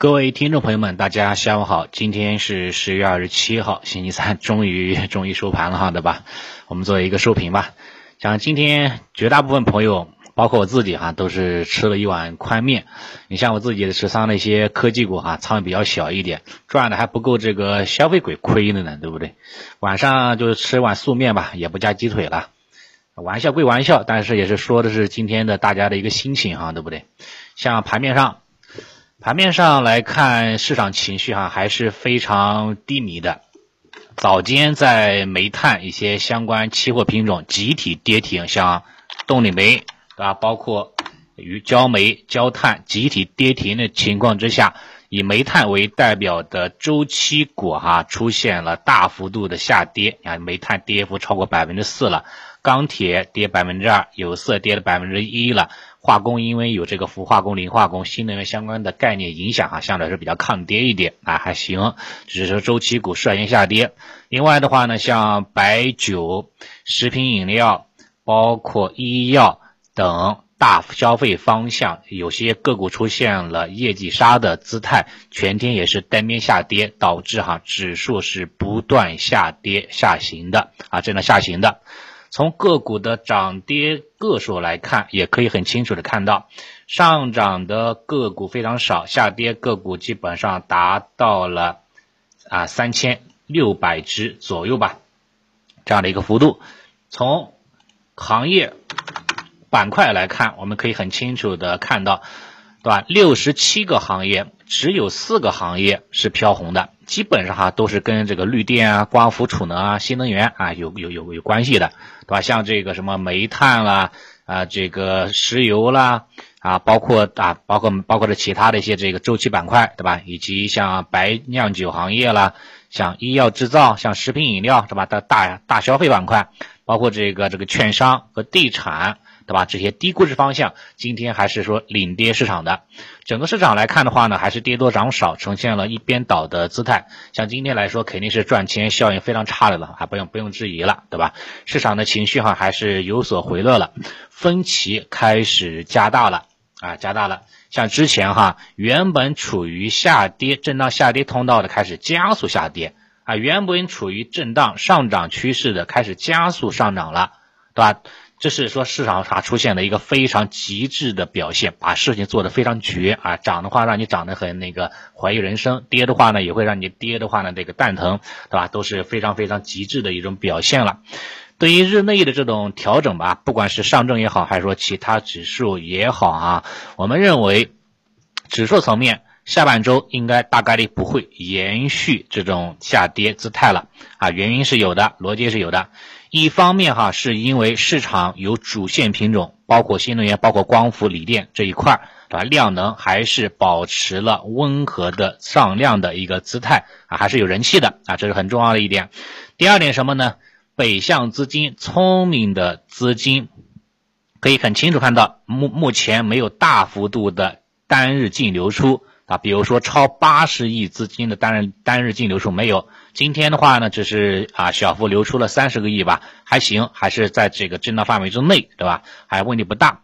各位听众朋友们，大家下午好，今天是十月二十七号，星期三，终于终于收盘了哈，对吧？我们做一个收评吧。像今天绝大部分朋友，包括我自己哈，都是吃了一碗宽面。你像我自己持仓的一些科技股哈，仓位比较小一点，赚的还不够这个消费鬼亏的呢，对不对？晚上就吃碗素面吧，也不加鸡腿了。玩笑归玩笑，但是也是说的是今天的大家的一个心情哈，对不对？像盘面上。盘面上来看，市场情绪哈还是非常低迷的。早间在煤炭一些相关期货品种集体跌停，像动力煤对吧？包括与焦煤、焦炭集体跌停的情况之下，以煤炭为代表的周期股哈出现了大幅度的下跌。啊，煤炭跌幅超过百分之四了，钢铁跌百分之二，有色跌了百分之一了。化工因为有这个氟化工、磷化工、新能源相关的概念影响啊，相对来说比较抗跌一点啊，还行，只是说周期股率先下跌。另外的话呢，像白酒、食品饮料、包括医药等大消费方向，有些个股出现了业绩杀的姿态，全天也是单边下跌，导致哈指数是不断下跌下行的啊，正在下行的。从个股的涨跌个数来看，也可以很清楚的看到，上涨的个股非常少，下跌个股基本上达到了啊三千六百只左右吧，这样的一个幅度。从行业板块来看，我们可以很清楚的看到，对吧？六十七个行业，只有四个行业是飘红的。基本上哈都是跟这个绿电啊、光伏储能啊、新能源啊有有有有关系的，对吧？像这个什么煤炭啦啊，这个石油啦啊，包括啊包括包括这其他的一些这个周期板块，对吧？以及像白酿酒行业啦，像医药制造、像食品饮料，是吧？大大大消费板块，包括这个这个券商和地产。对吧？这些低估值方向今天还是说领跌市场的。整个市场来看的话呢，还是跌多涨少，呈现了一边倒的姿态。像今天来说，肯定是赚钱效应非常差的了，还不用不用质疑了，对吧？市场的情绪哈还是有所回落了，分歧开始加大了啊，加大了。像之前哈，原本处于下跌震荡下跌通道的开始加速下跌啊，原本处于震荡上涨趋势的开始加速上涨了，对吧？这是说市场上出现了一个非常极致的表现，把事情做得非常绝啊！涨的话让你涨得很那个怀疑人生，跌的话呢也会让你跌的话呢这个蛋疼，对吧？都是非常非常极致的一种表现了。对于日内的这种调整吧，不管是上证也好，还是说其他指数也好啊，我们认为指数层面下半周应该大概率不会延续这种下跌姿态了啊，原因是有的，逻辑是有的。一方面哈，是因为市场有主线品种，包括新能源、包括光伏、锂电这一块儿，对吧？量能还是保持了温和的上量的一个姿态啊，还是有人气的啊，这是很重要的一点。第二点什么呢？北向资金，聪明的资金可以很清楚看到，目目前没有大幅度的单日净流出啊，比如说超八十亿资金的单日单日净流出没有。今天的话呢，只是啊小幅流出了三十个亿吧，还行，还是在这个震荡范围之内，对吧？还问题不大。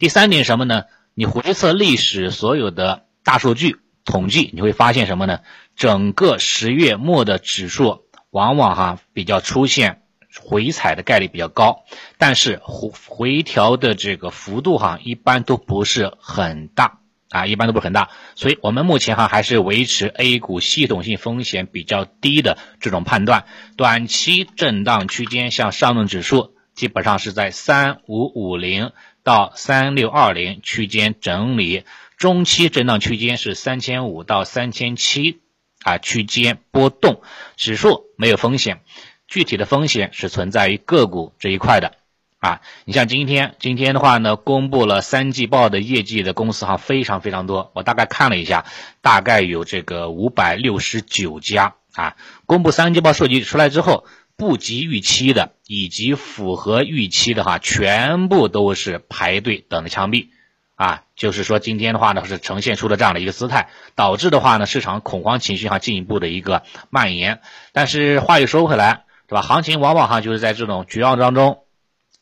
第三点什么呢？你回测历史所有的大数据统计，你会发现什么呢？整个十月末的指数往往哈比较出现回踩的概率比较高，但是回回调的这个幅度哈一般都不是很大。啊，一般都不是很大，所以我们目前哈还是维持 A 股系统性风险比较低的这种判断。短期震荡区间，像上证指数基本上是在三五五零到三六二零区间整理；中期震荡区间是三千五到三千七啊区间波动。指数没有风险，具体的风险是存在于个股这一块的。啊，你像今天，今天的话呢，公布了三季报的业绩的公司哈，非常非常多。我大概看了一下，大概有这个五百六十九家啊。公布三季报数据出来之后，不及预期的以及符合预期的哈，全部都是排队等着枪毙啊。就是说今天的话呢，是呈现出了这样的一个姿态，导致的话呢，市场恐慌情绪哈进一步的一个蔓延。但是话又说回来，对吧？行情往往哈就是在这种绝望当中。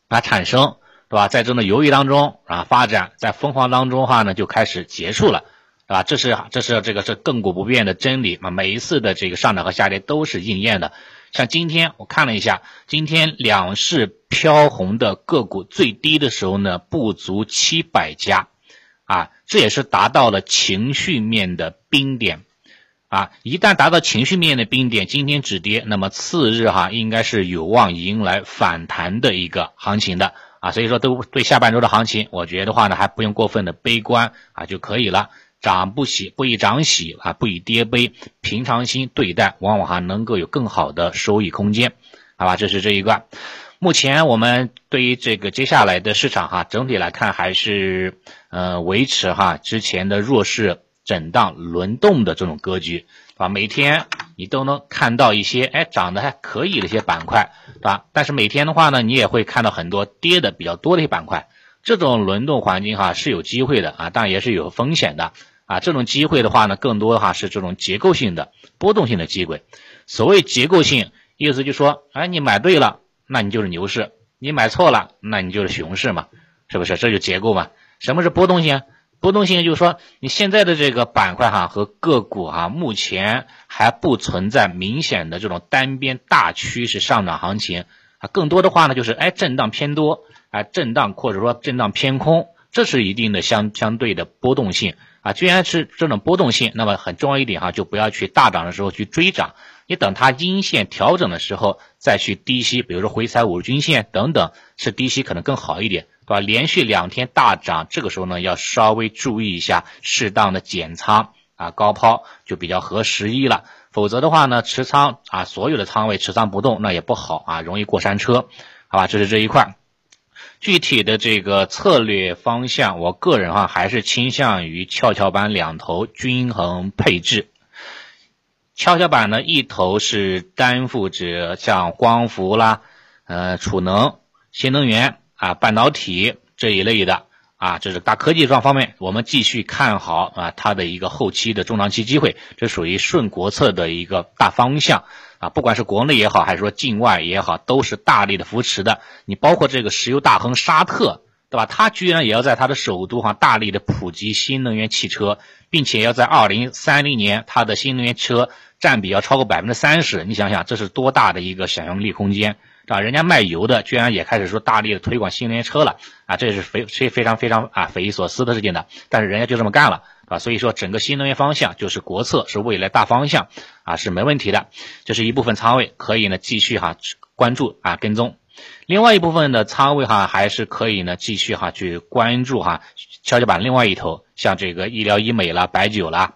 它产生，对吧？在这种犹豫当中啊，发展在疯狂当中的话呢，就开始结束了对吧？这是这是这个是亘古不变的真理啊！每一次的这个上涨和下跌都是应验的。像今天我看了一下，今天两市飘红的个股最低的时候呢，不足七百家，啊，这也是达到了情绪面的冰点，啊，一旦达到情绪面的冰点，今天止跌，那么次日哈应该是有望迎来反弹的一个行情的，啊，所以说都对下半周的行情，我觉得话呢还不用过分的悲观啊就可以了。涨不喜，不以涨喜啊，不以跌悲，平常心对待，往往还能够有更好的收益空间，好吧？这是这一个。目前我们对于这个接下来的市场哈，整体来看还是呃维持哈之前的弱势震荡轮动的这种格局，啊，每天你都能看到一些哎涨得还可以的一些板块，对吧？但是每天的话呢，你也会看到很多跌的比较多的一些板块，这种轮动环境哈是有机会的啊，当然也是有风险的。啊，这种机会的话呢，更多的话是这种结构性的、波动性的机会。所谓结构性，意思就说，哎，你买对了，那你就是牛市；你买错了，那你就是熊市嘛，是不是？这就结构嘛。什么是波动性？波动性就是说，你现在的这个板块哈和个股哈，目前还不存在明显的这种单边大趋势上涨行情啊，更多的话呢，就是哎，震荡偏多，啊，震荡或者说震荡偏空，这是一定的相相对的波动性。啊，既然是这种波动性，那么很重要一点哈，就不要去大涨的时候去追涨，你等它阴线调整的时候再去低吸，比如说回踩五日均线等等，是低吸可能更好一点，对吧？连续两天大涨，这个时候呢要稍微注意一下，适当的减仓啊，高抛就比较合时宜了。否则的话呢，持仓啊，所有的仓位持仓不动，那也不好啊，容易过山车，好吧？这是这一块。具体的这个策略方向，我个人哈还是倾向于跷跷板两头均衡配置。跷跷板呢，一头是担负着像光伏啦、呃储能、新能源啊、半导体这一类的啊，这是大科技状方面，我们继续看好啊它的一个后期的中长期机会，这属于顺国策的一个大方向。啊，不管是国内也好，还是说境外也好，都是大力的扶持的。你包括这个石油大亨沙特，对吧？他居然也要在他的首都哈大力的普及新能源汽车，并且要在二零三零年，他的新能源车占比要超过百分之三十。你想想，这是多大的一个想象力空间，是吧？人家卖油的，居然也开始说大力的推广新能源车了，啊，这是非非非常非常啊匪夷所思的事情的。但是人家就这么干了。啊，所以说整个新能源方向就是国策，是未来大方向啊，是没问题的。这是一部分仓位可以呢继续哈关注啊跟踪，另外一部分的仓位哈还是可以呢继续哈去关注哈跷跷板另外一头，像这个医疗医美啦、白酒啦，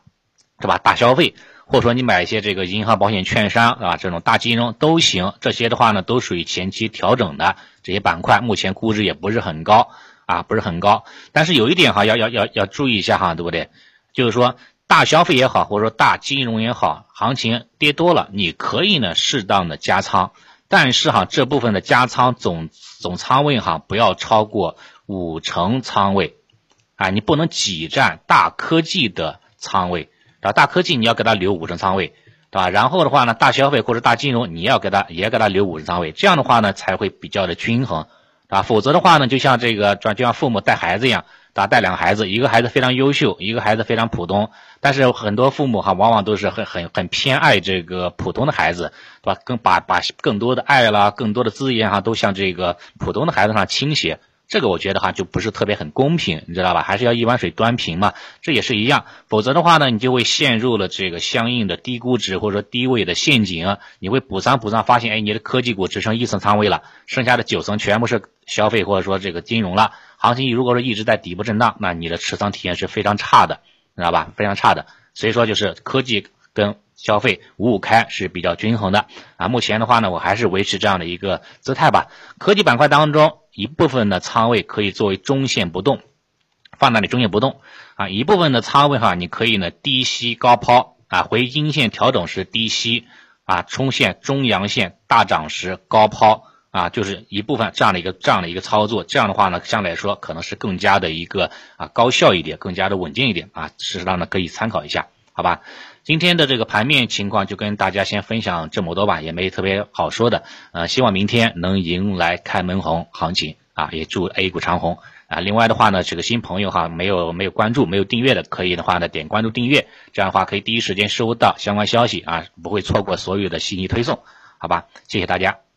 是吧？大消费，或者说你买一些这个银行、保险、券商啊这种大金融都行。这些的话呢都属于前期调整的这些板块，目前估值也不是很高。啊，不是很高，但是有一点哈，要要要要注意一下哈，对不对？就是说大消费也好，或者说大金融也好，行情跌多了，你可以呢适当的加仓，但是哈这部分的加仓总总仓位哈不要超过五成仓位，啊，你不能挤占大科技的仓位，啊，大科技你要给它留五成仓位，对吧？然后的话呢，大消费或者大金融你要给它也给它留五成仓位，这样的话呢才会比较的均衡。啊，否则的话呢，就像这个，就像父母带孩子一样，啊，带两个孩子，一个孩子非常优秀，一个孩子非常普通，但是很多父母哈，往往都是很很很偏爱这个普通的孩子，对吧？更把把更多的爱啦，更多的资源哈，都向这个普通的孩子上倾斜。这个我觉得哈就不是特别很公平，你知道吧？还是要一碗水端平嘛，这也是一样。否则的话呢，你就会陷入了这个相应的低估值或者说低位的陷阱。你会补仓补仓，发现哎，你的科技股只剩一层仓位了，剩下的九层全部是消费或者说这个金融了。行情如果说一直在底部震荡，那你的持仓体验是非常差的，知道吧？非常差的。所以说就是科技跟消费五五开是比较均衡的啊。目前的话呢，我还是维持这样的一个姿态吧。科技板块当中。一部分的仓位可以作为中线不动，放那里中线不动啊。一部分的仓位哈，你可以呢低吸高抛啊，回阴线调整时低吸啊，冲线中阳线大涨时高抛啊，就是一部分这样的一个这样的一个操作。这样的话呢，相对来说可能是更加的一个啊高效一点，更加的稳健一点啊。适当的可以参考一下，好吧？今天的这个盘面情况就跟大家先分享这么多吧，也没特别好说的。呃，希望明天能迎来开门红行情啊，也祝 A 股长红。啊。另外的话呢，这个新朋友哈，没有没有关注、没有订阅的，可以的话呢点关注订阅，这样的话可以第一时间收到相关消息啊，不会错过所有的信息推送，好吧？谢谢大家。